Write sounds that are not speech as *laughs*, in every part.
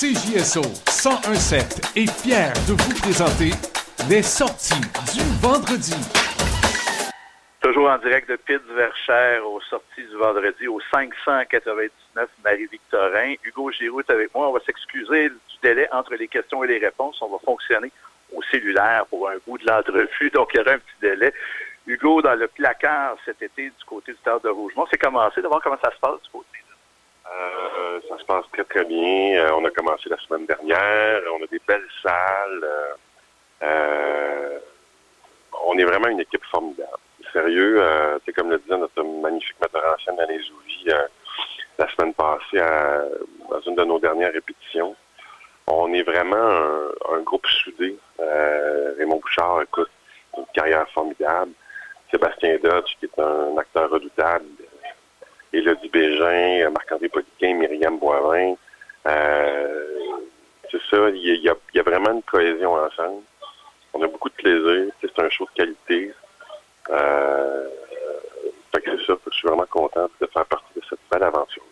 CJSO 1017 est fier de vous présenter les sorties du vendredi. Toujours en direct de Pitt Verchères aux sorties du vendredi au 599 Marie-Victorin. Hugo Giroux est avec moi. On va s'excuser du délai entre les questions et les réponses. On va fonctionner au cellulaire pour un bout de l'entrevue, donc il y aura un petit délai. Hugo, dans le placard cet été du côté du Théâtre de Rougemont, c'est commencé voir comment ça se passe du côté euh, ça se passe très, très bien. Euh, on a commencé la semaine dernière. On a des belles salles. Euh, on est vraiment une équipe formidable. Sérieux, c'est comme le disait notre magnifique metteur en scène Alain Zouvi la semaine passée dans une de nos dernières répétitions. On est vraiment un, groupe soudé. Raymond Bouchard, écoute, une carrière formidable. Sébastien Dodge, qui est un acteur redoutable, Élodie Bégin, Marc-André Poliquin, Myriam Boivin. Euh, c'est ça, il y, a, vraiment une cohésion ensemble. On a beaucoup de plaisir. C'est un show de qualité. Euh, fait que c'est ça. Je suis vraiment content de faire partie de cette belle aventure.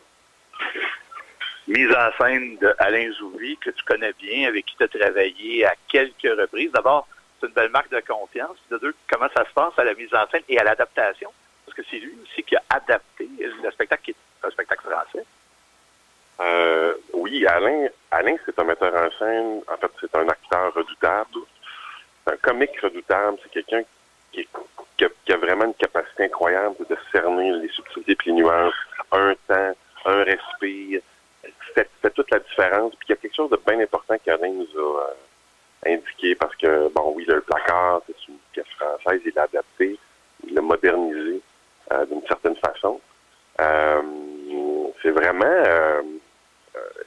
Mise en scène de Alain Zouvi, que tu connais bien, avec qui tu as travaillé à quelques reprises. D'abord, c'est une belle marque de confiance. De deux, comment ça se passe à la mise en scène et à l'adaptation? C'est lui aussi qui a adapté le spectacle qui est un spectacle français. Euh, oui, Alain, Alain, c'est un metteur en scène. En fait, c'est un acteur redoutable. Un comique redoutable. C'est quelqu'un qui, a, vraiment une capacité incroyable de cerner les subtilités et les nuances. Un temps, un respire. Fait toute la différence. Puis il y a quelque chose de bien important qu'Alain nous a euh, indiqué parce que, bon, oui, le placard, c'est une pièce française. Il l'a adapté. Il l'a modernisé. Euh, d'une certaine façon. Euh, c'est vraiment euh,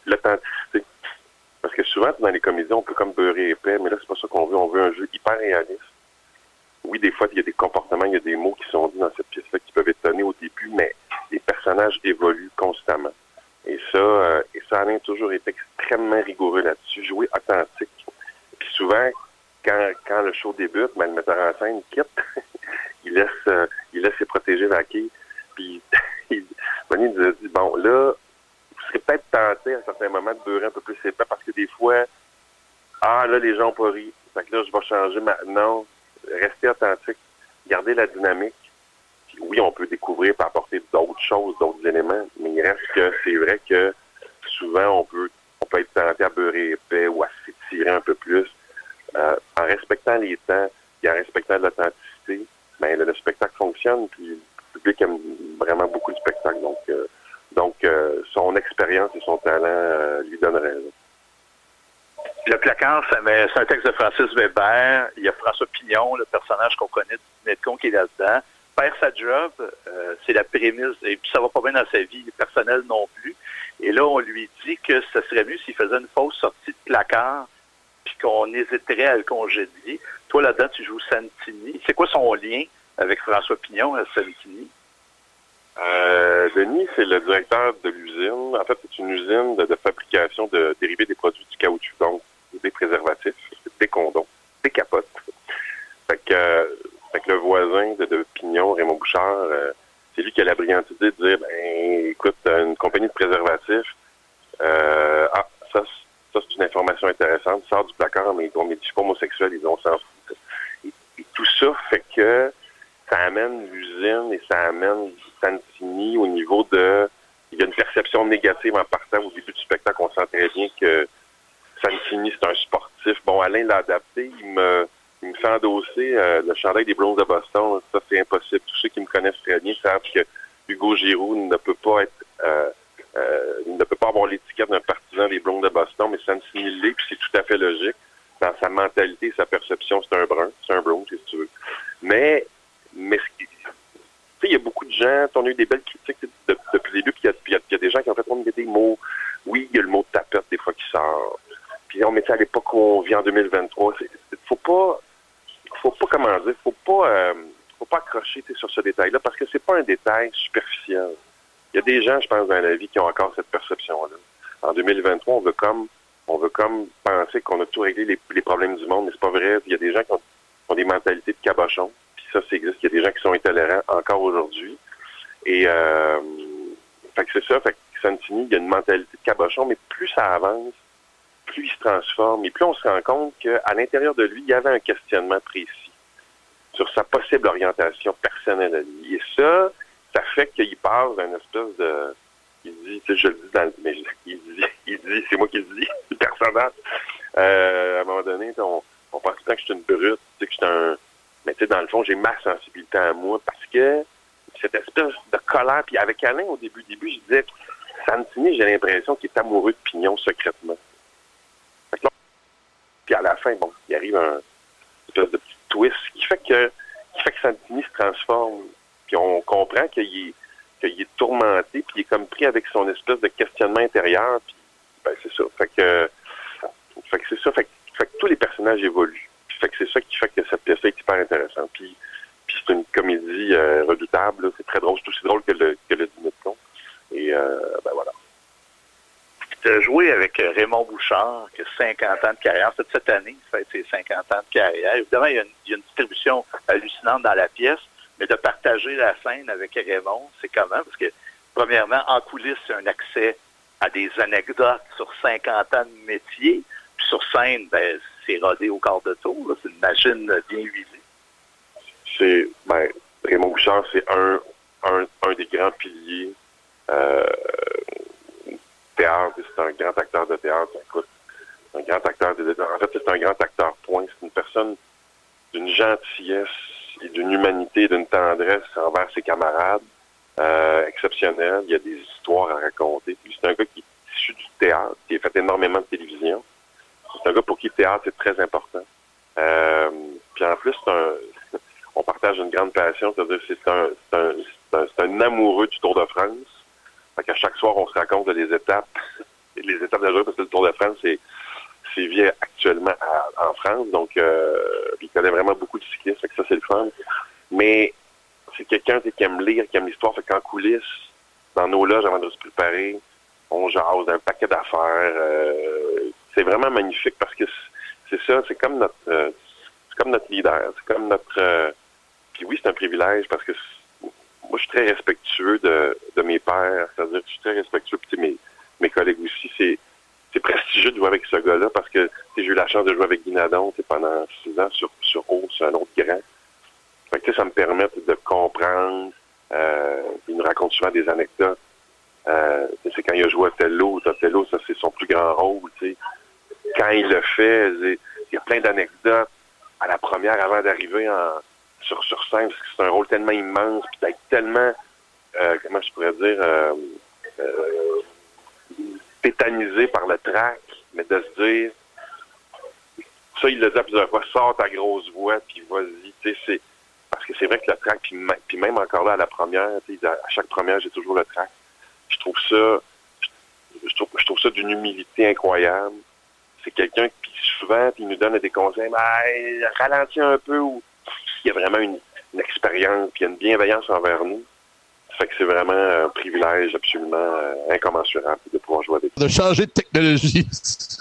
l'authenticité. Parce que souvent, dans les comédies, on peut comme beurrer épais, mais là, c'est pas ça qu'on veut. On veut un jeu hyper réaliste. Oui, des fois, il y a des comportements, il y a des mots qui sont dit dans cette pièce-là qui peuvent étonner au début, mais les personnages évoluent constamment. Et ça, et ça, a toujours été extrêmement rigoureux là-dessus, jouer authentique. Puis souvent, quand, quand le show débute, ben, le metteur en scène quitte. *laughs* il laisse euh, *laughs* il laisse ses protégés vaquer. Puis Bonnie nous a dit bon là, vous serez peut-être tenté à un certain moment de beurrer un peu plus épais parce que des fois, ah là, les gens ont pas ri. Fait que là, je vais changer maintenant. Restez authentique, gardez la dynamique. Puis oui, on peut découvrir et apporter d'autres choses, d'autres éléments, mais il reste que c'est vrai que souvent on peut on peut être tenté à beurrer épais ou à s'étirer un peu plus. Euh, en respectant les temps et en respectant l'authenticité, ben, le, spectacle fonctionne, puis le public aime vraiment beaucoup le spectacle. Donc, euh, donc euh, son expérience et son talent euh, lui donnent raison. Le placard, c'est un texte de Francis Weber. Il y a François Pignon, le personnage qu'on connaît du Netcon qui est là-dedans. Père sa job, c'est la prémisse. Et puis ça va pas bien dans sa vie personnelle non plus. Et là, on lui dit que ce serait mieux s'il faisait une fausse sortie de placard qu'on hésiterait à le congédier. Toi, là-dedans, tu joues Santini. C'est quoi son lien avec François Pignon à Santini? Euh, Denis, c'est le directeur de l'usine. En fait, c'est une usine de, fabrication de dérivés des produits du caoutchouc, donc des préservatifs, des condoms, des capotes. Fait que, le voisin de, Pignon, Raymond Bouchard, euh, c'est lui qui a la brillante idée de dire, ben, écoute, une compagnie de préservatifs, euh, ah, ça, ça, c'est une information intéressante. Sort du placard, mais on dit pas homosexuel, ils ont s'en et, et, tout ça fait que ça amène l'usine et ça amène Santini au niveau de... Il y a une perception négative en partant au début du spectacle. On sent très bien que Santini, c'est un sportif. Bon, Alain l'a adapté. Il me, il me fait endosser euh, le chandail des Browns de Boston. Ça, c'est impossible. Tous ceux qui me connaissent très bien savent que Hugo Giroud ne peut pas être... Euh, ne peut pas avoir l'étiquette d'un partisan des Browns de Boston, mais Santini l'est, puis c'est tout à fait logique. Dans sa mentalité, sa perception, c'est un brun, c'est un brown, si tu veux. Mais, mais il y a beaucoup de gens, on a eu des belles critiques depuis le début, puis il y, a des gens qui ont fait on des mots. Oui, il y a le mot tapette des fois qui sort. Puis on mettait à l'époque où on vit en 2023. Il faut pas, faut pas, comment dire, faut pas, euh, faut pas accrocher sur ce détail-là parce que c'est pas un détail superficiel. Il y a des je pense, dans la vie qui ont encore cette perception-là. En 2023, on veut comme on veut comme penser qu'on a tout réglé les, problèmes du monde, mais c'est pas vrai. Il y a des gens qui ont, des mentalités de cabochon. Puis ça, ça existe. Il y a des gens qui sont intolérants encore aujourd'hui. Et euh, fait que c'est ça. Fait que Santini, il y a une mentalité de cabochon, mais plus ça avance, plus il se transforme, et plus on se rend compte qu'à l'intérieur de lui, il y avait un questionnement précis sur sa possible orientation personnelle à. Et ça, ça fait qu'il passe d'une espèce de... Il dit, tu sais, je le dis dans le... Mais il dit, *laughs* il dit, c'est moi qui le dis, *laughs* le personnage. Euh, à un moment donné, on, on pense tout que je suis une brute, tu sais, que je suis un... Mais tu sais, dans le fond, j'ai ma sensibilité à moi parce que cette espèce de colère, puis avec Alain, au début, début, je disais, Santini, j'ai l'impression qu'il est amoureux de Pignon secrètement. puis à la fin, bon, il arrive un espèce de petit twist qui fait que qui fait que Santini se transforme. Puis on comprend qu'il est, est tourmenté, puis il est comme pris avec son espèce de questionnement intérieur. Puis ben c'est ça. Fait que, fait que c'est ça. Fait que, fait que tous les personnages évoluent. Puis fait que c'est ça qui fait que cette pièce est hyper intéressante. Puis, c'est une comédie euh, redoutable. C'est très drôle. C'est aussi drôle que le, que le de. Et euh, ben voilà. Tu as joué avec Raymond Bouchard, qui a 50 ans de carrière. C'est cette année, ses 50 ans de carrière. Évidemment, il y, a une, distribution hallucinante dans la pièce, mais de partager la scène avec Raymond, c'est comment? Parce que, premièrement, en coulisses, c'est un accès à des anecdotes sur 50 ans de métier. Puis sur scène, ben, c'est rodé au quart de tour. C'est une machine bien huilée. C'est, ben, Raymond Bouchard, c'est un, un, un des grands piliers euh, théâtre, c'est un grand acteur de théâtre. Un grand acteur de En fait, c'est un grand acteur, point. C'est une personne d'une gentillesse d'une humanité, d'une tendresse envers ses camarades euh. Il y a des histoires à raconter. Puis c'est un gars qui est issu du théâtre, qui a fait énormément de télévision. C'est un gars pour qui le théâtre est très important. Euh, puis en plus, c'est un, *laughs* on partage une grande passion, c'est-à-dire c'est un, c'est un, un, un amoureux du Tour de France. Fait qu'à chaque soir, on se raconte les étapes, *laughs* les étapes de la journée, parce que le Tour de France, c'est, c'est vie actuellement à, en France. Donc, euh, il connaît vraiment beaucoup de cyclistes, ça, c'est le fun. Mais c'est quelqu'un qui aime lire, qui aime l'histoire, fait qu'en coulisses, dans nos loges, avant de se préparer, on jase un paquet d'affaires. Euh, c'est vraiment magnifique parce que c'est ça, c'est comme notre euh, c'est comme notre leader, c'est comme notre euh, puis oui, c'est un privilège parce que moi, je suis très respectueux de, de mes pères, c'est-à-dire que je suis très respectueux, puis mes, mes collègues aussi, c'est c'est prestigieux de jouer avec ce gars-là parce que j'ai eu la chance de jouer avec Guinadon pendant six ans sur, sur Haut, c'est un autre grand. Fait que, ça me permet de comprendre. Euh, il nous raconte souvent des anecdotes. Euh, c'est quand il a joué à Tello. Tello, ça c'est son plus grand rôle. sais. Quand il le fait, il y a plein d'anecdotes. À la première, avant d'arriver en sur, sur scène, parce que c'est un rôle tellement immense, puis d'être tellement, euh, comment je pourrais dire, euh, par le trac, mais de se dire, ça, il l'a dit à plusieurs fois, sors ta grosse voix, puis vas-y, tu sais, c'est, parce que c'est vrai que le trac, puis, même encore là, à la première, à chaque première, j'ai toujours le trac. Je trouve ça, je trouve, ça d'une humilité incroyable. C'est quelqu'un qui souvent, il nous donne des conseils, ben, ralentis un peu, il y a vraiment une, expérience, puis une bienveillance envers nous. Ça fait que c'est vraiment un privilège absolument euh, incommensurable jouer avec. De changer de technologie.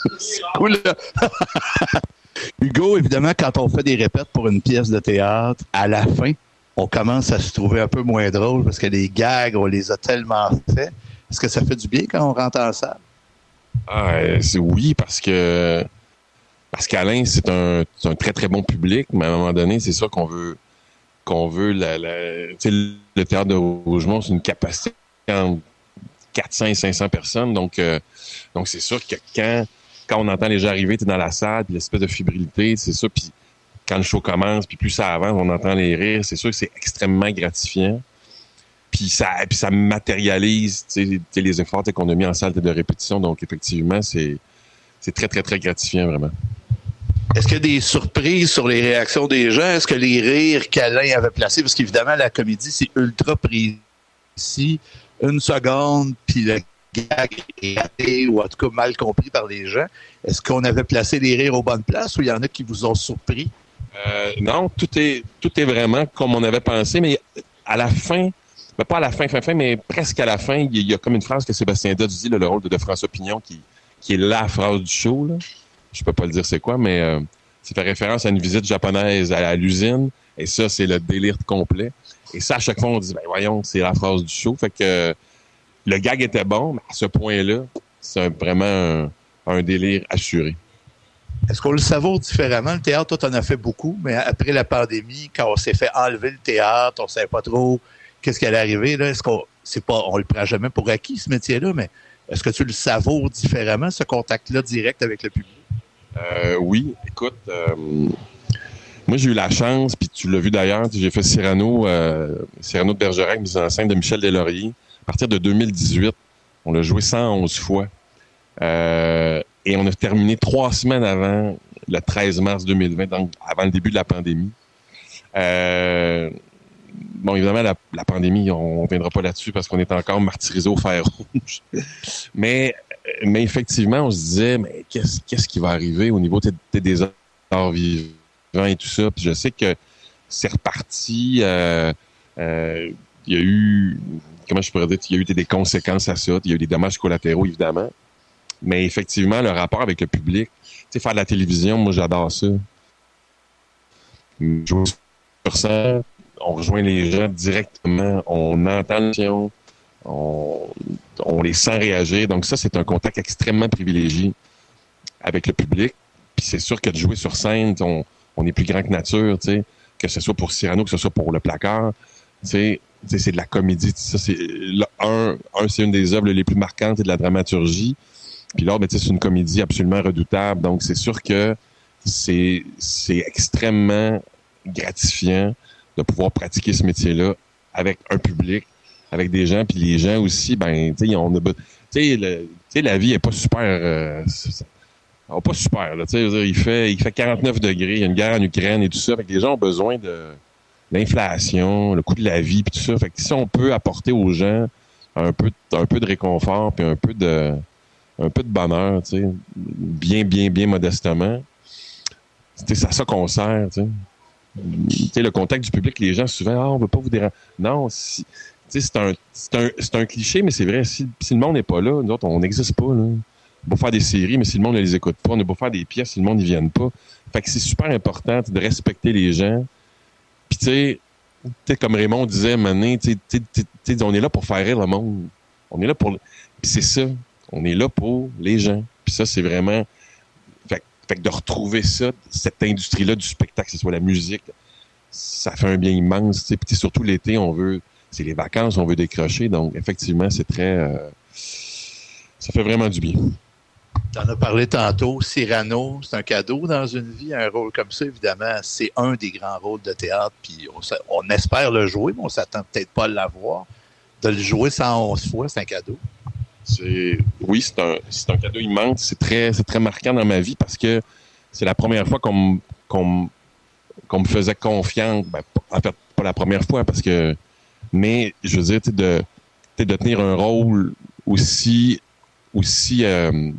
*laughs* cool. *laughs* Hugo, évidemment, quand on fait des répètes pour une pièce de théâtre, à la fin, on commence à se trouver un peu moins drôle parce que les gags, on les a tellement faits. Est-ce que ça fait du bien quand on rentre en salle? Ah, c'est oui, parce que parce qu'Alain, c'est un, un, très, très bon public, mais à un moment donné, c'est ça qu'on veut qu'on veut la, la le théâtre de Rougemont, c'est une capacité 400 et 500 personnes. Donc, euh, donc c'est sûr que quand, quand on entend les gens arriver, tu es dans la salle, puis l'espèce de fébrilité, c'est ça. Puis quand le show commence, puis plus ça avance, on entend les rires, c'est sûr que c'est extrêmement gratifiant. Puis ça, ça matérialise les efforts qu'on a mis en salle de répétition. Donc, effectivement, c'est très, très, très gratifiant, vraiment. Est-ce qu'il y a des surprises sur les réactions des gens? Est-ce que les rires qu'Alain avait placés, parce qu'évidemment, la comédie, c'est ultra précis, une seconde, puis le gag est raté, ou en tout cas mal compris par les gens. Est-ce qu'on avait placé les rires aux bonnes places ou il y en a qui vous ont surpris? Euh, non, tout est, vraiment comme on avait pensé, mais à la fin, ben pas à la fin, fin, mais presque à la fin, il y a comme une phrase que Sébastien Dodd dit, le rôle de, de François Pignon, qui, est la phrase du show. Là. Je peux pas le dire c'est quoi, mais euh, c'est fait référence à une visite japonaise à, l'usine. Et ça, c'est le délire complet. Et ça, à chaque fois, on dit, ben voyons, c'est la phrase du show. Fait que le gag était bon, mais à ce point-là, c'est vraiment un délire assuré. Est-ce qu'on le savoure différemment? Le théâtre, toi, en as fait beaucoup, mais après la pandémie, quand on s'est fait enlever le théâtre, on ne savait pas trop qu'est-ce qui allait arriver. Là, est-ce qu'on c'est pas, on le prend jamais pour acquis, ce métier-là, mais est-ce que tu le savoures différemment, ce contact-là direct avec le public? Euh, oui, écoute, euh, moi j'ai eu la chance, puis tu l'as vu d'ailleurs, j'ai fait Cyrano, euh, Cyrano de Bergerac, mise en scène de Michel Deslauriers. À partir de 2018, on l'a joué 111 fois. Euh, et on a terminé trois semaines avant le 13 mars 2020, donc avant le début de la pandémie. Euh, bon, évidemment, la, pandémie, on ne viendra pas là-dessus parce qu'on est encore martyrisé au fer rouge. *laughs* mais, mais effectivement, on se disait, mais qu'est-ce, qu'est-ce qui va arriver au niveau des arts vivants? Et tout ça. Puis je sais que c'est reparti. Euh, euh, il y a eu, comment je pourrais dire, il y a eu des conséquences à ça. Il y a eu des dommages collatéraux, évidemment. Mais effectivement, le rapport avec le public, tu sais, faire de la télévision, moi, j'adore ça. Jouer sur ça, on rejoint les gens directement, on entend l'émission, on, on les sent réagir. Donc ça, c'est un contact extrêmement privilégié avec le public. Puis c'est sûr que de jouer sur scène, on est plus grand que nature, tu sais, que ce soit pour Cyrano, que ce soit pour le placard. Tu sais, c'est de la comédie. Ça, c'est un, un c'est une des œuvres les plus marquantes de la dramaturgie. Puis l'autre, ben, c'est une comédie absolument redoutable. Donc, c'est sûr que c'est extrêmement gratifiant de pouvoir pratiquer ce métier-là avec un public, avec des gens, puis les gens aussi, ben, tu sais, on a, tu sais, la vie est pas super, euh, pas super, là, tu sais, il fait, il fait 49 degrés, il y a une guerre en Ukraine et tout ça, fait que les gens ont besoin de l'inflation, le coût de la vie, puis tout ça, fait que si on peut apporter aux gens un peu, un peu de réconfort, puis un peu de, un peu de bonheur, tu sais, bien, bien, bien modestement, c'est à ça qu'on sert, tu sais, le contact du public, les gens souvent, ah, on veut pas vous déranger. Non, si, c'est un, un, un, cliché, mais c'est vrai. Si, si, le monde n'est pas là, nous autres, on n'existe pas. Là. On faire des séries, mais si le monde ne les écoute pas, on ne peut pas faire des pièces si le monde n'y vient pas. Fait que c'est super important de respecter les gens. Puis tu sais, comme Raymond disait, maintenant, on est là pour faire rire le monde. On est là pour. Puis c'est ça. On est là pour les gens. Puis ça, c'est vraiment fait que de retrouver ça, cette industrie-là du spectacle, que ce soit la musique, ça fait un bien immense. Puis surtout l'été, on veut, c'est les vacances, on veut décrocher. Donc effectivement, c'est très, euh, ça fait vraiment du bien. Tu en as parlé tantôt, Cyrano, c'est un cadeau dans une vie, un rôle comme ça, évidemment, c'est un des grands rôles de théâtre, puis on, espère le jouer, mais on s'attend peut-être pas à l'avoir. De le jouer 111 fois, c'est un cadeau oui, c'est un, un cadeau immense. C'est très, très marquant dans ma vie parce que c'est la première fois qu'on, me faisait confiance. Ben, en fait, pas la première fois parce que, mais je veux dire, de, de tenir un rôle aussi, aussi, euh,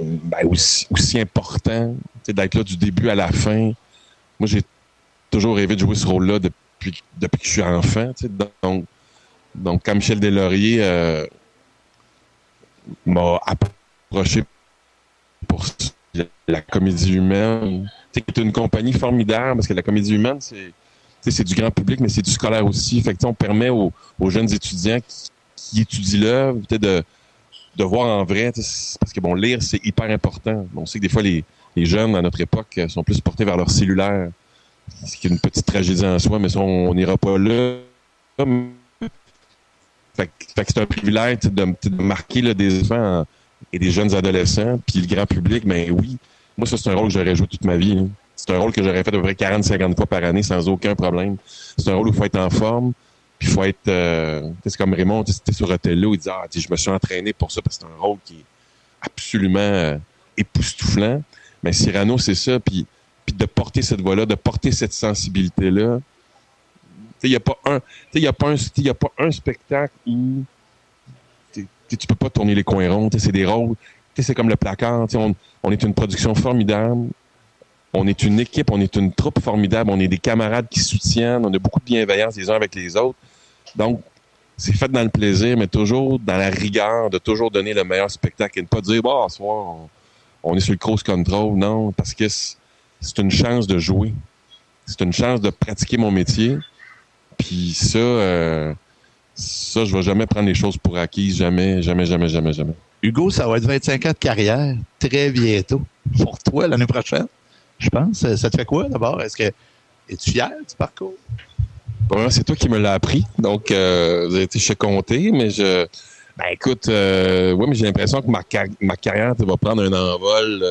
ben, aussi, aussi important, d'être là du début à la fin. Moi, j'ai toujours rêvé de jouer ce rôle-là depuis, que je suis enfant. Donc, donc, quand Michel Deslauriers euh, m'a approché pour la comédie humaine, c'est une compagnie formidable parce que la comédie humaine, c'est c'est du grand public, mais c'est du scolaire aussi. Fait on permet aux, jeunes étudiants qui, étudient l'œuvre de, de voir en vrai, parce que bon, lire, c'est hyper important. On sait que des fois, les, jeunes, à notre époque, sont plus portés vers leur cellulaire, ce qui est une petite tragédie en soi, mais on n'ira pas là. Fait, que c'est un privilège de, marquer des enfants et des jeunes adolescents, puis le grand public, mais ben oui, moi ça c'est un rôle que j'aurais joué toute ma vie. C'est un rôle que j'aurais fait à peu près 40-50 fois par année sans aucun problème. C'est un rôle où il faut être en forme, puis il faut être... Euh, c'est comme Raymond, c'était sur Othello, il dit « Ah, je me suis entraîné pour ça, parce que c'est un rôle qui est absolument euh, époustouflant. » Mais Cyrano, c'est ça, puis, puis de porter cette voix-là, de porter cette sensibilité-là, il n'y a pas un, il a pas un, y a pas un spectacle où tu peux pas tourner les coins ronds. C'est des rôles. C'est comme le placard. On, on est une production formidable. On est une équipe, on est une troupe formidable. On est des camarades qui soutiennent. On a beaucoup de bienveillance les uns avec les autres. Donc, c'est fait dans le plaisir, mais toujours dans la rigueur de toujours donner le meilleur spectacle et ne pas dire, bah, ce soir, on, on est sur le cross control. Non, parce que c'est une chance de jouer. C'est une chance de pratiquer mon métier. Puis ça, euh, ça, je vais jamais prendre les choses pour acquises, jamais, jamais, jamais, jamais, jamais. Hugo, ça va être 25 ans de carrière très bientôt. Pour toi, l'année prochaine, je pense. Ça te fait quoi d'abord? Est-ce que es-tu fier du parcours? Bon, c'est toi qui me l'as appris. Donc, euh, je suis compté, mais je. Ben écoute, euh, oui, mais j'ai l'impression que ma, carrière va prendre un envol.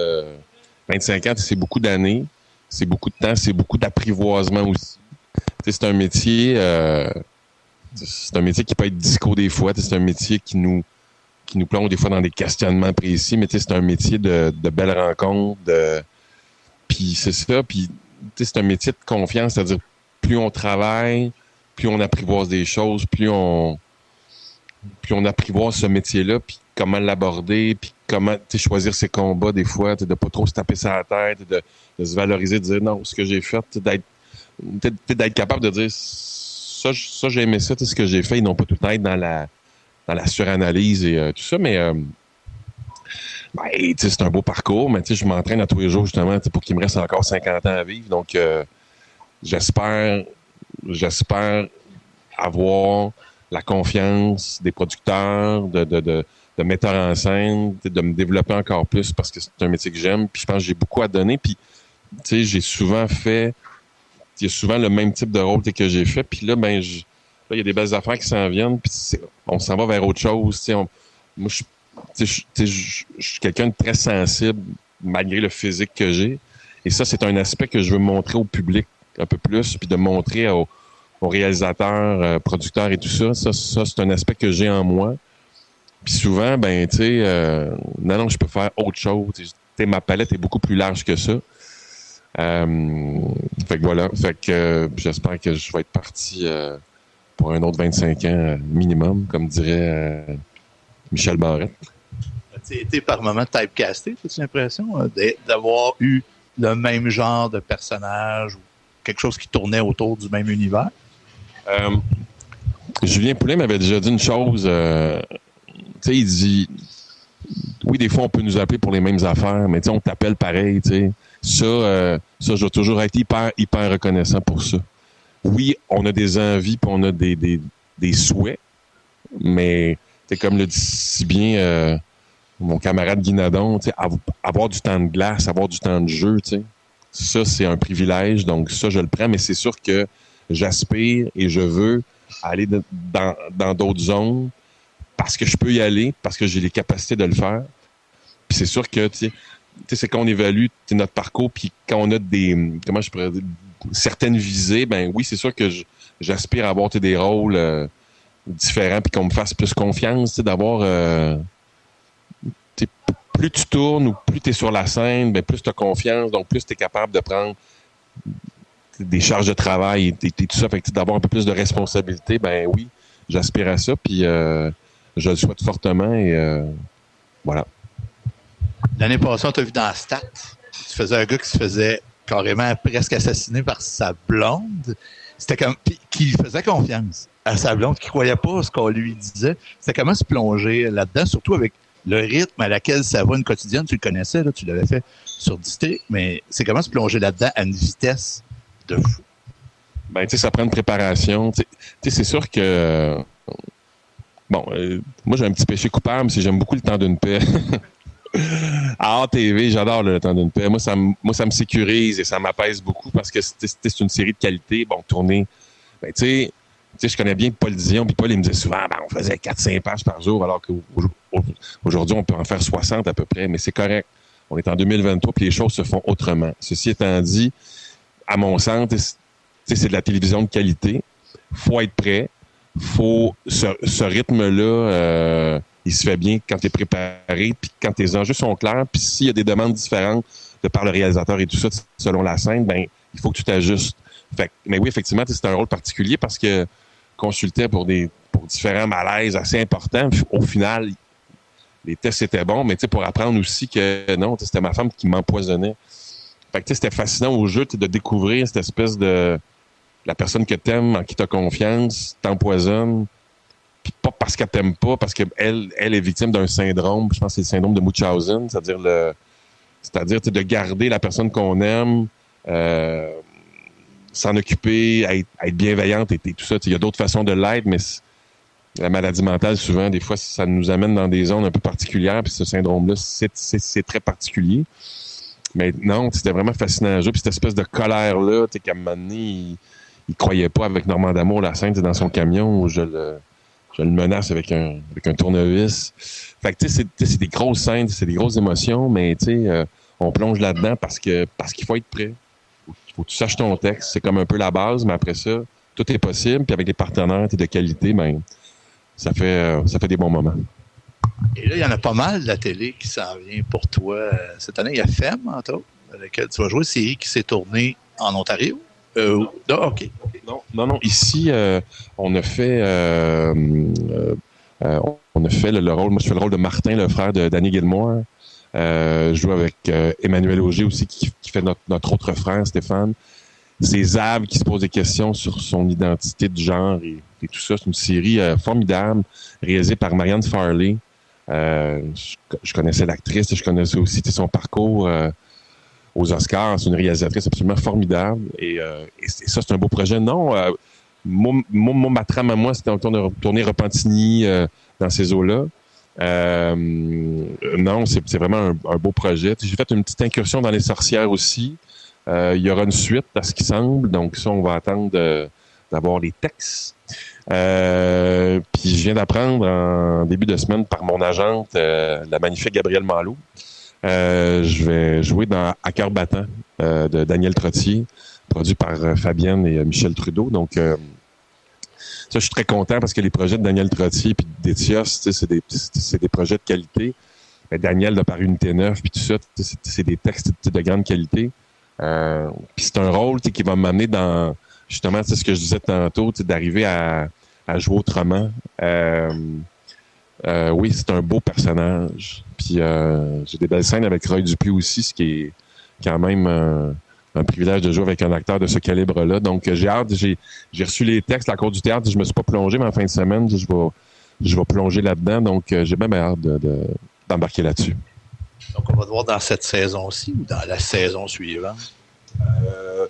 25 euh, ans, c'est beaucoup d'années, c'est beaucoup de temps, c'est beaucoup d'apprivoisement aussi. C'est un métier, euh, c'est un métier qui peut être disco des fois. C'est un métier qui nous qui nous plonge des fois dans des questionnements précis, mais c'est un métier de, de belles rencontres, de puis c'est ça, puis c'est un métier de confiance, c'est-à-dire plus on travaille, plus on apprivoise des choses, plus on puis on apprivoise ce métier-là, puis comment l'aborder, puis comment choisir ses combats des fois, de pas trop se taper sur la tête, de, se valoriser, de dire non, ce que j'ai fait, d'être d'être capable de dire ça, j'ai aimé ça, ce que j'ai fait, ils n'ont pas tout être dans la dans la suranalyse et euh, tout ça, mais euh, ben, c'est un beau parcours, mais je m'entraîne à tous les jours justement pour qu'il me reste encore 50 ans à vivre. Donc euh, j'espère j'espère avoir la confiance des producteurs, de, de, de, de metteurs en scène, de me développer encore plus parce que c'est un métier que j'aime. Puis je pense que j'ai beaucoup à donner. Puis, tu sais, j'ai souvent fait, il y souvent le même type de rôle que j'ai fait. Puis là, ben, je, là, il y a des belles affaires qui s'en viennent. Puis on s'en va vers autre chose. Tu sais, moi, je, je, je suis quelqu'un de très sensible malgré le physique que j'ai. Et ça, c'est un aspect que je veux montrer au public un peu plus, puis de montrer au, aux réalisateurs, euh, producteurs et tout ça. Ça, c'est un aspect que j'ai en moi. Puis souvent, ben, tu sais, euh, non, non, je peux faire autre chose. T'sais, ma palette est beaucoup plus large que ça. Euh, fait que voilà. Fait que j'espère que je vais être parti pour un autre 25 ans minimum, comme dirait Michel Barrette. As-tu été par moment typecasté, as-tu l'impression, d'avoir eu le même genre de personnage ou quelque chose qui tournait autour du même univers? Euh, Julien Poulet m'avait déjà dit une chose. Euh, il dit oui, des fois, on peut nous appeler pour les mêmes affaires, mais on t'appelle pareil. Ça, euh, ça, je dois toujours être hyper, hyper reconnaissant pour ça. Oui, on a des envies, puis on a des, souhaits, mais comme le dit si bien mon camarade Guinadon, avoir du temps de glace, avoir du temps de jeu, ça, c'est un privilège. Donc, ça, je le prends, mais c'est sûr que j'aspire et je veux aller dans d'autres zones parce que je peux y aller, parce que j'ai les capacités de le faire. Puis c'est sûr que, tu sais, c'est quand on évalue notre parcours, puis quand on a des, comment je pourrais dire, certaines visées, ben oui, c'est sûr que j'aspire à avoir des rôles euh, différents, puis qu'on me fasse plus confiance, d'avoir... Euh, plus tu tournes ou plus tu es sur la scène, ben plus tu as confiance, donc plus tu es capable de prendre des charges de travail et, tout ça, fait d'avoir un peu plus de responsabilité, ben oui, j'aspire à ça, puis euh, je le souhaite fortement et euh, voilà. L'année passée, on t'a vu dans Stat. Tu faisais un gars qui se faisait carrément presque assassiner par sa blonde. C'était comme qui faisait confiance à sa blonde, qui croyait pas ce qu'on lui disait. C'était comment se plonger là-dedans, surtout avec le rythme à laquelle ça va une quotidienne. Tu le connaissais, là, tu l'avais fait sur District, mais c'est comment se plonger là-dedans à une vitesse ben, tu sais, ça prend une préparation. Tu sais, c'est sûr que. Bon, euh, moi, j'ai un petit péché coupable, si j'aime beaucoup le temps d'une paix. *laughs* à ATV, j'adore le temps d'une paix. Moi, ça, moi, ça me sécurise et ça m'apaise beaucoup parce que c'est une série de qualités. Bon, tourner. Ben, tu sais, je connais bien Paul Dion, puis Paul, il me disait souvent, ben, on faisait 4-5 pages par jour, alors qu'aujourd'hui, on peut en faire 60 à peu près, mais c'est correct. On est en 2023, puis les choses se font autrement. Ceci étant dit, à mon sens, c'est de la télévision de qualité. faut être prêt. faut ce, rythme-là, euh, il se fait bien quand tu es préparé, puis quand tes enjeux sont clairs, puis s'il y a des demandes différentes de par le réalisateur et tout ça, selon la scène, ben il faut que tu t'ajustes. mais oui, effectivement, c'est un rôle particulier parce que consulter pour des différents malaises assez importants, au final, les tests étaient bons, mais pour apprendre aussi que non, c'était ma femme qui m'empoisonnait. Fait que c'était fascinant au jeu de découvrir cette espèce de la personne que t'aimes, en qui t'as confiance, t'empoisonne, puis pas parce qu'elle t'aime pas, parce qu'elle elle est victime d'un syndrome, je pense que c'est le syndrome de Munchausen, c'est-à-dire le c'est-à-dire de garder la personne qu'on aime, euh, s'en occuper, être, bienveillante et, tout ça. Il y a d'autres façons de l'être, mais la maladie mentale, souvent, des fois, ça nous amène dans des zones un peu particulières, puis ce syndrome-là, c'est très particulier. Mais non, c'était vraiment fascinant à jouer. Puis cette espèce de colère-là, tu sais, qu'à un moment donné, il, il, croyait pas avec Normand D'Amour, la scène, dans son camion, où je le, menace avec un, avec un tournevis. Fait que, tu sais, c'est des grosses scènes, c'est des grosses émotions, mais, tu sais, euh, on plonge là-dedans parce qu'il faut être prêt. Il faut que tu saches ton texte. C'est comme un peu la base, mais après ça, tout est possible. Puis avec des partenaires de qualité, ben, ça fait, euh, ça fait des bons moments. Et là, il y en a pas mal de la télé qui s'en vient pour toi. Cette année, il y a FEM, entre autres, avec laquelle tu vas jouer. C'est qui s'est tourné en Ontario? Euh, non, OK. Non, non, non. Ici, euh, on a fait... Euh, euh, on a fait le, rôle... Moi, je fais le rôle de Martin, le frère de Danny Gilmore. Je joue avec Emmanuel Auger aussi, qui, qui fait notre, notre, autre frère, Stéphane. C'est Zab qui se pose des questions sur son identité de genre et, et tout ça. C'est une série formidable, réalisée par Marianne Farley. Euh, je, connaissais l'actrice, je connaissais aussi son parcours euh, aux Oscars. C'est une réalisatrice absolument formidable. Et, euh, ça, c'est un beau projet. Non, mon, mon, ma trame à moi, c'était de retourner Repentigny dans ces eaux-là. Non, c'est vraiment un, beau projet. J'ai fait une petite incursion dans les sorcières aussi. il y aura une suite à ce qui semble. Donc ça, on va attendre d'avoir les textes. Euh, puis je viens d'apprendre en début de semaine par mon agente, euh, la magnifique Gabrielle Malou. Euh, je vais jouer dans À cœur battant de Daniel Trottier, produit par Fabienne et Michel Trudeau. Donc je suis très content parce que les projets de Daniel Trottier puis d'Etios, c'est des, projets de qualité. Daniel de par Unité 9 puis tout ça, c'est des textes de grande qualité. puis c'est un rôle qui va m'amener dans justement, c'est ce que je disais tantôt, d'arriver à, jouer autrement. Euh, euh, oui, c'est un beau personnage. Puis euh, j'ai des belles scènes avec Roy Dupuis aussi, ce qui est quand même un privilège de jouer avec un acteur de ce calibre-là. Donc j'ai hâte, j'ai, reçu les textes à la cour du théâtre, je me suis pas plongé, mais en fin de semaine, je vais, je vais plonger là-dedans. Donc j'ai bien hâte d'embarquer là-dessus. Donc on va te voir dans cette saison-ci ou dans la saison suivante? Euh,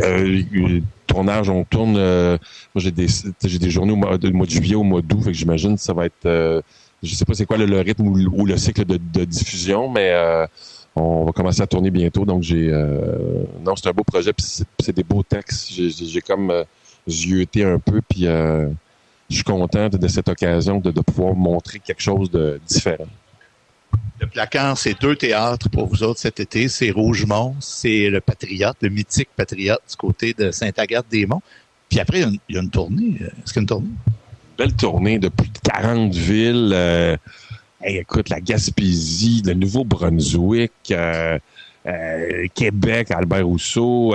euh, tournage, on tourne. Euh, moi, j'ai des, j'ai des journées au mois, de, mois de juillet au mois d'août, fait que j'imagine que ça va être. Euh, je sais pas c'est quoi le, rythme ou, le cycle de, diffusion, mais on va commencer à tourner bientôt. Donc j'ai. non, c'est un beau projet, puis c'est, des beaux textes. J'ai, comme zioté un peu, puis je suis content de, cette occasion de, de pouvoir montrer quelque chose de différent. Le placard, c'est deux théâtres pour vous autres cet été. C'est Rougemont, c'est le Patriote, le mythique Patriote du côté de Sainte-Agathe-des-Monts. Puis après, il y, a une, tournée. Est-ce qu'il y a une tournée? Belle tournée de plus de 40 villes. Euh, écoute, la Gaspésie, le Nouveau-Brunswick, euh, euh, Québec, Albert Rousseau,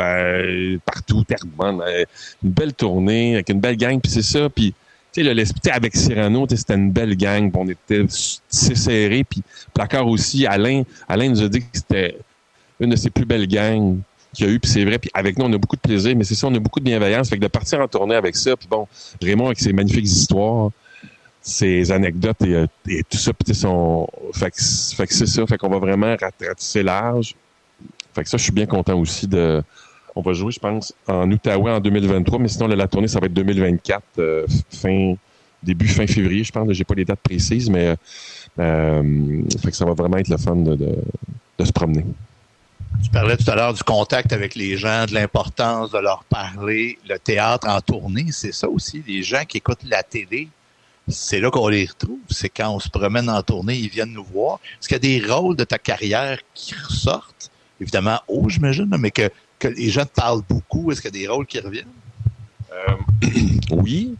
partout, Terrebonne. une belle tournée avec une belle gang. Puis c'est ça. Puis tu sais, avec Cyrano, c'était une belle gang. On était serré. Puis Placard aussi, Alain, Alain nous a dit que c'était une de ses plus belles gangs qu'il y a eu. Puis c'est vrai. Puis avec nous, on a beaucoup de plaisir. Mais c'est ça, on a beaucoup de bienveillance. Fait que de partir en tournée avec ça. Puis bon, Raymond avec ses magnifiques histoires, ses anecdotes et, et tout ça. Puis son... Fait que, que c'est ça. Fait qu'on va vraiment ratisser large. Fait que ça, je suis bien content aussi de on va jouer, je pense, en Outaouais en 2023, mais sinon, la tournée, ça va être 2024, euh, fin, début fin février, je pense. J'ai pas les dates précises, mais euh, fait que ça va vraiment être le fun de, se promener. Tu parlais tout à l'heure du contact avec les gens, de l'importance de leur parler. Le théâtre en tournée, c'est ça aussi. Les gens qui écoutent la télé, c'est là qu'on les retrouve. C'est quand on se promène en tournée, ils viennent nous voir. Est-ce qu'il y a des rôles de ta carrière qui ressortent? Évidemment, haut, j'imagine, mais que les gens te parlent beaucoup? Est-ce qu'il y a des rôles qui reviennent? Euh, *clears throat* oui.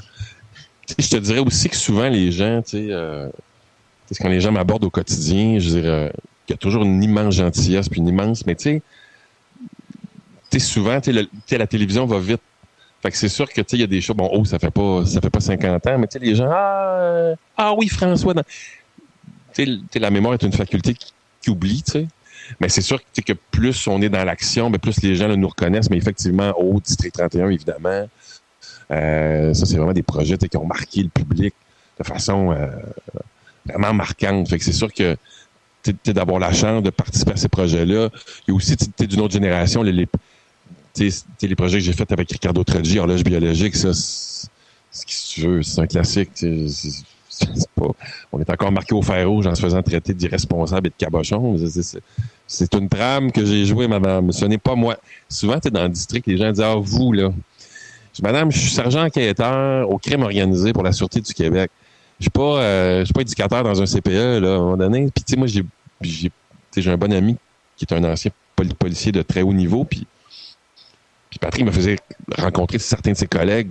je te dirais aussi que souvent, les gens, tu sais, euh, quand les gens m'abordent au quotidien, je dirais euh, qu'il y a toujours une immense gentillesse, puis une immense, mais tu sais, souvent, tu sais, la télévision va vite. Fait que c'est sûr que, tu sais, il y a des choses, bon, oh, ça fait pas, ça fait pas 50 ans, mais tu sais, les gens, ah, ah oui, François, tu sais, la mémoire est une faculté qui, oublie, tu sais. Mais c'est sûr que plus on est dans l'action, mais plus les gens nous reconnaissent. Mais effectivement, au District 31, évidemment, euh, ça, c'est vraiment des projets qui ont marqué le public de façon euh, vraiment marquante. Fait que c'est sûr que d'avoir la chance de participer à ces projets-là. Il y a aussi d'une autre génération, les, les, les projets que j'ai faits avec Ricardo Troggi, horloge biologique, ça, ce que tu veux, c'est un classique. pas, on est encore marqué au fer rouge en se faisant traiter d'irresponsable et de cabochon. C'est une trame que j'ai jouée, madame. Ce n'est pas moi. Souvent, tu dans le district, les gens disent Ah, vous, là. Madame, je suis sergent enquêteur au crime organisé pour la Sûreté du Québec. Je suis pas, euh, suis pas éducateur dans un CPE, là, à un moment donné. Puis, tu sais, moi, j'ai, j'ai, un bon ami qui est un ancien policier de très haut niveau. Puis Patrick me faisait rencontrer certains de ses collègues,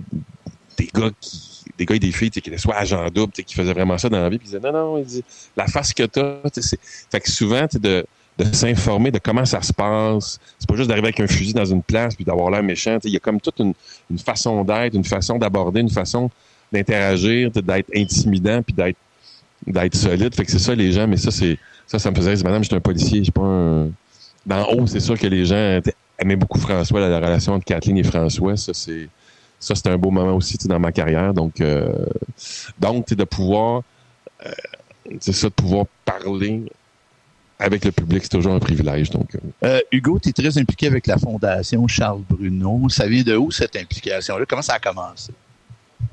des gars qui, des gars et des filles qui étaient soit agents doubles, qui faisaient vraiment ça dans la vie. Puis ils disaient, non, non, il dit, la face que t'as, c'est... Fait que souvent, de, de s'informer de comment ça se passe. C'est pas juste d'arriver avec un fusil dans une place puis d'avoir l'air méchant. Il y a comme toute une, façon d'être, une façon d'aborder, une façon d'interagir, d'être intimidant puis d'être d'être solide. Fait que c'est ça les gens, mais ça, c'est ça, ça me faisait dire, madame, je suis un policier, je suis pas un. D'en haut, c'est sûr que les gens aimaient beaucoup François, la, relation entre Kathleen et François. Ça, c'est ça, c'était un beau moment aussi dans ma carrière. Donc, euh, donc de pouvoir, euh, c'est ça, de pouvoir parler avec le public, c'est toujours un privilège. Donc, euh. Hugo, tu es très impliqué avec la Fondation Charles Bruno. Ça vient de où cette implication-là? Comment ça a commencé?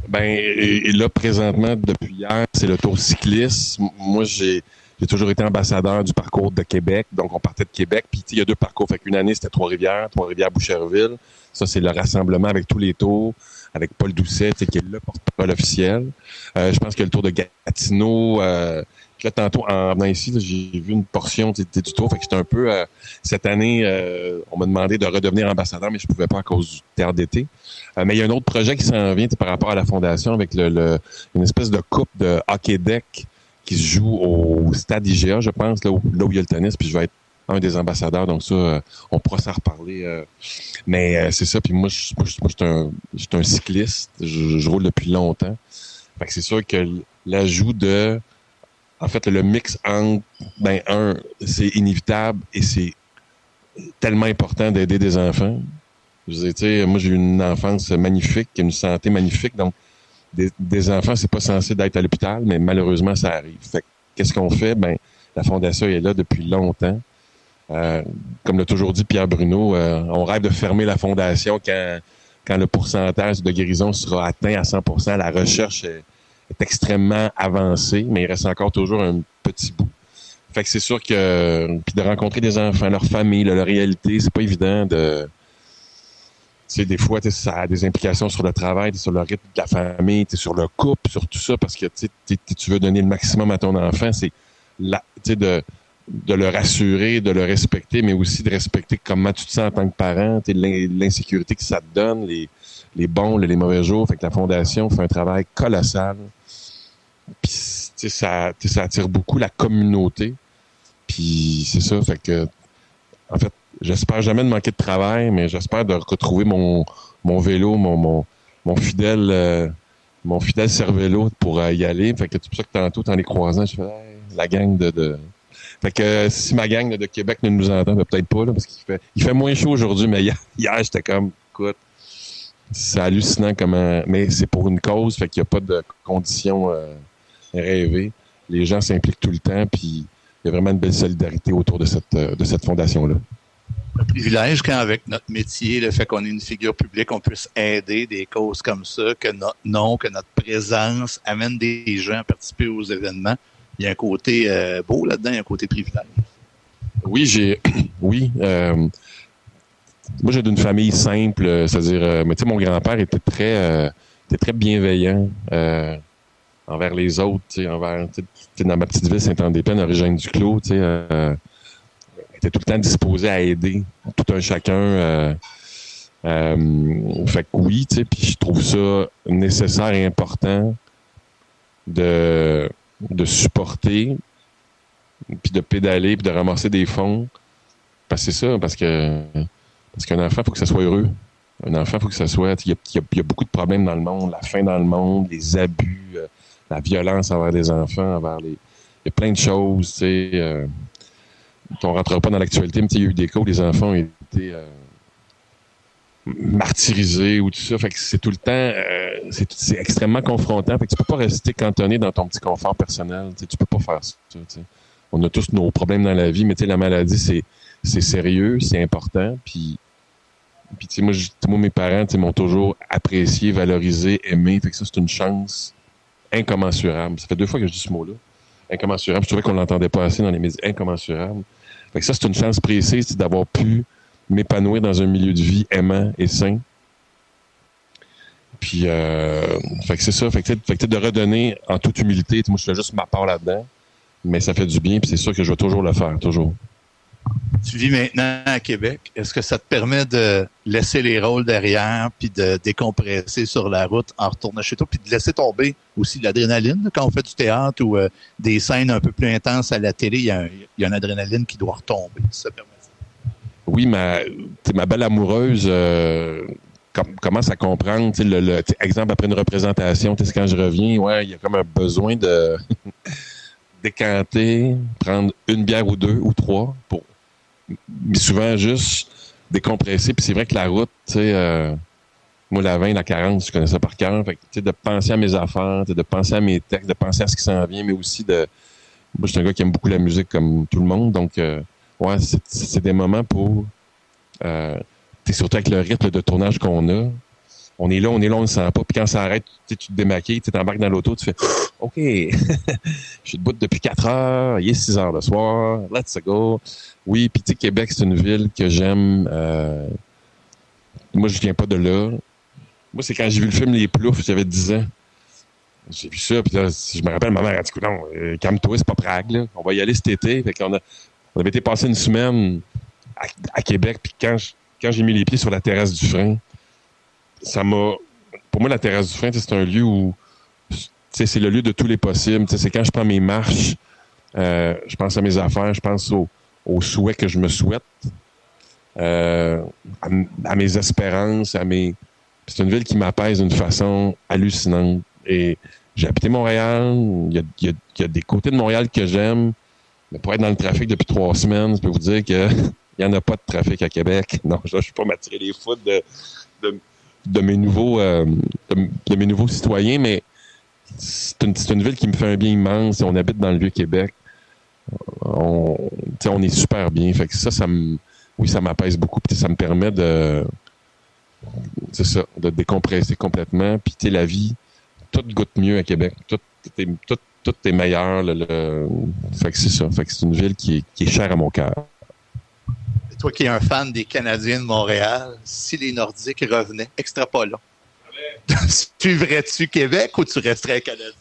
Ben, et, là, présentement, depuis hier, c'est le tour cycliste. Moi, j'ai j'ai toujours été ambassadeur du parcours de Québec. Donc, on partait de Québec. Puis, il y a deux parcours. Fait qu'une année, c'était Trois-Rivières, Trois-Rivières-Boucherville. Ça, c'est le rassemblement avec tous les tours, avec Paul Doucet, qui est le porte-parole officiel. Euh, je pense que le tour de Gatineau. Euh, là, tantôt, en venant ici, j'ai vu une portion du tour. Fait que j'étais un peu... Euh, cette année, euh, on m'a demandé de redevenir ambassadeur, mais je pouvais pas à cause du terre d'été. mais il y a un autre projet qui s'en vient par rapport à la fondation avec le, une espèce de coupe de hockey deck qui se joue au stade IGA, je pense, là où, il y a le tennis, puis je vais être un des ambassadeurs, donc ça, euh, on pourra s'en reparler. Euh. mais euh, c'est ça, puis moi, je, moi, je, suis un, un, cycliste, je, roule depuis longtemps. Fait que c'est sûr que l'ajout de, en fait, le mix entre, ben, un, c'est inévitable et c'est tellement important d'aider des enfants. Je sais, moi, j'ai eu une enfance magnifique, une santé magnifique, donc des, des enfants, c'est pas censé d'être à l'hôpital, mais malheureusement, ça arrive. Qu'est-ce qu'on fait? Ben, la Fondation est là depuis longtemps. Euh, comme l'a toujours dit Pierre Bruno, euh, on rêve de fermer la Fondation quand, quand le pourcentage de guérison sera atteint à 100% La recherche est, extrêmement avancée, mais il reste encore toujours un petit bout. Fait que c'est sûr que puis de rencontrer des enfants, leur famille, leur réalité, c'est pas évident de sais, des fois, ça a des implications sur le travail, sur le rythme de la famille, sur le couple, sur tout ça, parce que tu veux donner le maximum à ton enfant. C'est de, de le rassurer, de le respecter, mais aussi de respecter comment tu te sens en tant que parent, l'insécurité que ça te donne, les, les bons, les mauvais jours. Fait que la Fondation fait un travail colossal. Puis, ça, ça attire beaucoup la communauté. Puis c'est ça, fait que en fait, j'espère jamais de manquer de travail, mais j'espère de retrouver mon, mon vélo, mon, mon, mon fidèle euh, mon fidèle cervélo pour euh, y aller. Fait que c'est pour ça que tantôt, en les croisant, je fais la gang de, de... Fait que si ma gang de Québec ne nous entend, ben, peut-être pas, là, parce qu'il fait, il fait moins chaud aujourd'hui, mais hier, *laughs* j'étais comme, écoute, c'est hallucinant comment. Mais c'est pour une cause, fait qu'il n'y a pas de conditions euh, rêvées. Les gens s'impliquent tout le temps, puis il y a vraiment une belle solidarité autour de cette, de cette fondation-là un privilège quand avec notre métier, le fait qu'on ait une figure publique, on puisse aider des causes comme ça, que notre nom, que notre présence amène des gens à participer aux événements. Il y a un côté euh, beau là-dedans, il y a un côté privilège. Oui, j'ai *clears throat* oui. Euh, moi, j'ai d'une famille simple, euh, c'est-à-dire, mais tu sais, mon grand-père était très, était très bienveillant envers les autres, tu sais, envers, dans ma petite ville Saint-Anne-des-Plaines, origine du Clos, tu sais était tout le temps disposé à aider tout un chacun. Euh, euh, fait que oui, tu sais, puis je trouve ça nécessaire et important de, de supporter, puis de pédaler, puis de ramasser des fonds. Parce que c'est ça, parce que parce qu'un enfant, il faut que ça soit heureux. Un enfant, il faut que ça soit. Il y, a, beaucoup de problèmes dans le monde, la faim dans le monde, les abus, euh, la violence envers les enfants, envers les. Il y a plein de choses, tu sais on rentrera pas dans l'actualité, mais il y a eu des cas où les enfants ont été euh, martyrisés ou tout ça. Fait que c'est tout le temps, euh, c'est extrêmement confrontant. Fait que tu peux pas rester cantonné dans ton petit confort personnel. Tu peux pas faire ça. On a tous nos problèmes dans la vie, mais la maladie, c'est c'est sérieux, c'est important. Puis Puis, moi, moi, mes parents, m'ont toujours apprécié, valorisé, aimé. Fait que ça, c'est une chance incommensurable. Ça fait deux fois que je dis ce mot-là. Incommensurable. Je trouvais qu'on l'entendait pas assez dans les médias. Incommensurable. Fait que ça, c'est une chance précise d'avoir pu m'épanouir dans un milieu de vie aimant et sain. Puis, euh, fait que c'est ça. Fait que, fait de redonner en toute humilité. Moi, je fais juste ma part là-dedans. Mais ça fait du bien. Puis c'est sûr que je vais toujours le faire. Toujours. Tu vis maintenant à Québec. Est-ce que ça te permet de laisser les rôles derrière puis de décompresser sur la route en retournant chez toi puis de laisser tomber aussi l'adrénaline? Quand on fait du théâtre ou euh, des scènes un peu plus intenses à la télé, il y a, une adrénaline qui doit retomber. Ça permet oui, ma, ma belle amoureuse euh, com- commence à comprendre, exemple, après une représentation, quand je reviens, ouais, il y a comme un besoin de *laughs* décanter, prendre une bière ou deux ou trois pour souvent juste décompresser. Puis c'est vrai que la route, tu sais, euh, moi, la 20, la 40, je connais ça par cœur. Fait que, tu sais, de penser à mes affaires, de penser à mes textes, de penser à ce qui s'en vient, mais aussi de... Moi, je suis un gars qui aime beaucoup la musique comme tout le monde, donc... euh, Ouais, c'est des moments pour. Euh, surtout avec le rythme de tournage qu'on a. On est là, on est là, on ne sent pas. Puis quand ça arrête, tu te démaquilles, tu t'embarques dans l'auto, tu fais OK, *laughs* je suis debout depuis 4 heures, il est 6 heures le soir, let's go. Oui, puis tu sais, Québec, c'est une ville que j'aime. euh, moi, je viens pas de là. Moi, c'est quand j'ai vu le film Les Ploufs, j'avais 10 ans. J'ai vu ça, puis là, je me rappelle, ma mère a dit, non, euh, calme-toi, c'est pas Prague, là. On va y aller cet été. Fait qu'on a, on avait été passer une semaine à, Québec, puis quand je- quand j'ai mis les pieds sur la terrasse du frein, ça m'a. Pour moi, la terrasse du frein, c'est un lieu où. C'est le lieu de tous les possibles. C'est quand je prends mes marches, euh, je pense à mes affaires, je pense aux, souhaits que je me souhaite, euh, à, mes espérances, à mes. C'est une ville qui m'apaise d'une façon hallucinante. Et j'ai habité Montréal. Il y a, il y a- il y a des côtés de Montréal que j'aime. Mais pour être dans le trafic depuis trois semaines, je peux vous dire que *laughs* il n'y en a pas de trafic à Québec. *laughs* Non, je ne suis pas m'attirer les foudres de, de, de mes nouveaux euh, de mes nouveaux citoyens, mais c'est une, ville qui me fait un bien immense. On habite dans le vieux Québec. Sais, on est super bien. Fait que ça, ça me ça m'apaise beaucoup. Ça me permet de c'est ça, de décompresser complètement. Puis la vie, tout goûte mieux à Québec. Tout, est, est meilleur. Le, le- Fait que c'est ça. Fait que c'est une ville qui est, chère à mon cœur. Toi qui es un fan des Canadiens de Montréal, si les Nordiques revenaient, extrapolons. *laughs* Suivrais-tu Québec ou tu resterais Canadien?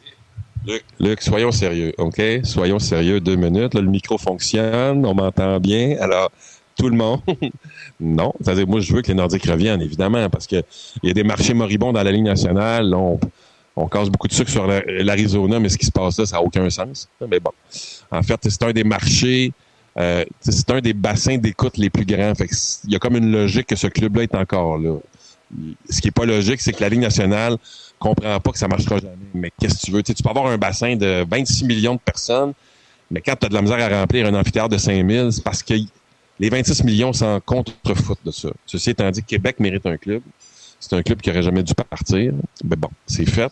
Luc, soyons sérieux, OK? Soyons sérieux deux minutes. Le micro fonctionne, on m'entend bien. Alors, tout le monde, *laughs* non. C'est-à-dire, moi, je veux que les Nordiques reviennent, évidemment, parce que il y a des marchés moribonds dans la Ligue nationale. On, on casse beaucoup de sucre sur la- l'Arizona, mais ce qui se passe là, ça n'a aucun sens. Mais bon, en fait, c'est un des marchés, euh, c'est un des bassins d'écoute les plus grands. Fait il y a comme une logique que ce club-là est encore là. Ce qui est pas logique, c'est que la Ligue nationale comprend pas que ça marchera jamais. Mais qu'est-ce que tu veux? Tu, sais, peux avoir un bassin de 26 millions de personnes, mais quand tu as de la misère à remplir un amphithéâtre de 5000, c'est parce que les 26 millions s'en contrefoutent de ça. Ceci étant dit, Québec mérite un club. C'est un club qui aurait jamais dû partir. Mais bon, c'est fait.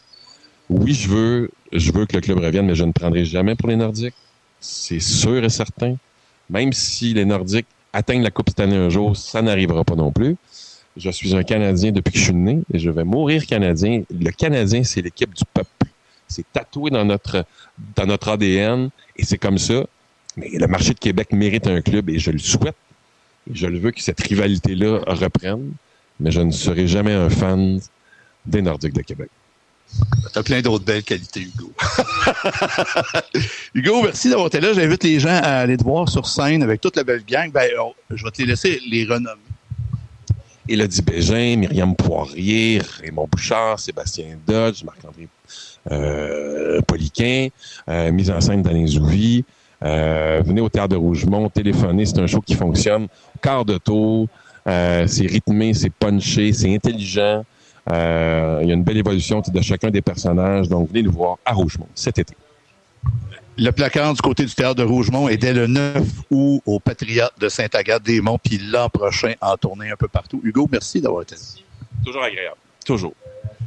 Oui, je veux, je veux que le club revienne, mais je ne prendrai jamais pour les Nordiques. C'est sûr et certain. Même si les Nordiques atteignent la Coupe cette année un jour, ça n'arrivera pas non plus. Je suis un Canadien depuis que je suis né et je vais mourir Canadien. Le Canadien, c'est l'équipe du peuple. C'est tatoué dans notre, dans notre ADN et c'est comme ça. Mais le marché de Québec mérite un club et je le souhaite. Je le veux que cette rivalité-là reprenne. Mais je ne serai jamais un fan des Nordiques de Québec. Tu as plein d'autres belles qualités, Hugo. *laughs* Hugo, merci d'avoir été là. J'invite les gens à aller te voir sur scène avec toute la belle gang. Ben, on- je vais te les laisser les renommer. Élodie Bégin, Myriam Poirier, Raymond Bouchard, Sébastien Dodge, Marc-André euh, Poliquin, euh, mise en scène d'Alain Zouvi. Euh, venez au Théâtre de Rougemont, téléphonez, c'est un show qui fonctionne. Quart de tour, euh, c'est rythmé, c'est punché, c'est intelligent. Il y a une belle évolution de chacun des personnages. Donc, venez nous voir à Rougemont cet été. Le placard du côté du théâtre de Rougemont est dès le 9 août au Patriote de Saint-Agathe-des-Monts, puis l'an prochain en tournée un peu partout. Hugo, merci d'avoir été là. Toujours agréable. Toujours.